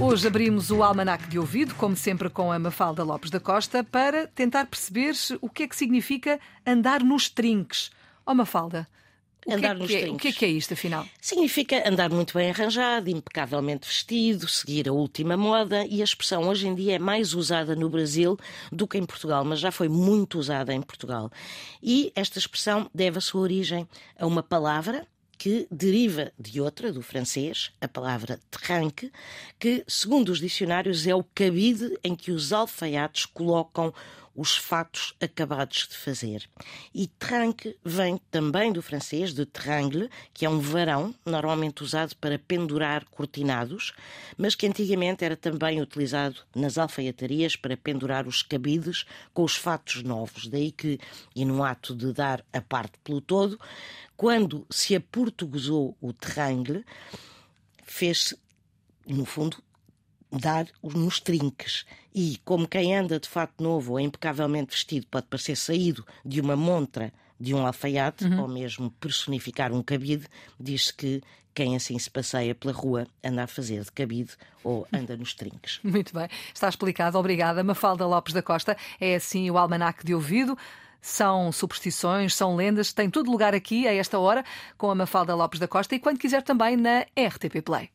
Hoje abrimos o Almanac de Ouvido, como sempre com a Mafalda Lopes da Costa, para tentar perceber o que é que significa andar nos trinques. Ó oh, Mafalda, o andar que é nos que é, trinques. O que é que é isto, afinal? Significa andar muito bem arranjado, impecavelmente vestido, seguir a última moda e a expressão hoje em dia é mais usada no Brasil do que em Portugal, mas já foi muito usada em Portugal. E esta expressão deve a sua origem a uma palavra que deriva de outra, do francês, a palavra tranque, que, segundo os dicionários, é o cabide em que os alfaiates colocam os fatos acabados de fazer. E tranque vem também do francês, de trangle, que é um varão, normalmente usado para pendurar cortinados, mas que antigamente era também utilizado nas alfaiatarias para pendurar os cabides com os fatos novos. Daí que, e no ato de dar a parte pelo todo, quando se aportuguesou o trangle, fez-se, no fundo, dar nos trinques. E como quem anda de fato novo ou impecavelmente vestido pode parecer saído de uma montra de um alfaiate Uhum. ou mesmo personificar um cabide, diz-se que quem assim se passeia pela rua anda a fazer de cabide ou anda nos trinques. Muito bem, está explicado. Obrigada. Mafalda Lopes da Costa é assim o Almanac de Ouvido. São superstições, são lendas, tem tudo lugar aqui a esta hora com a Mafalda Lopes da Costa e quando quiser também na RTP Play.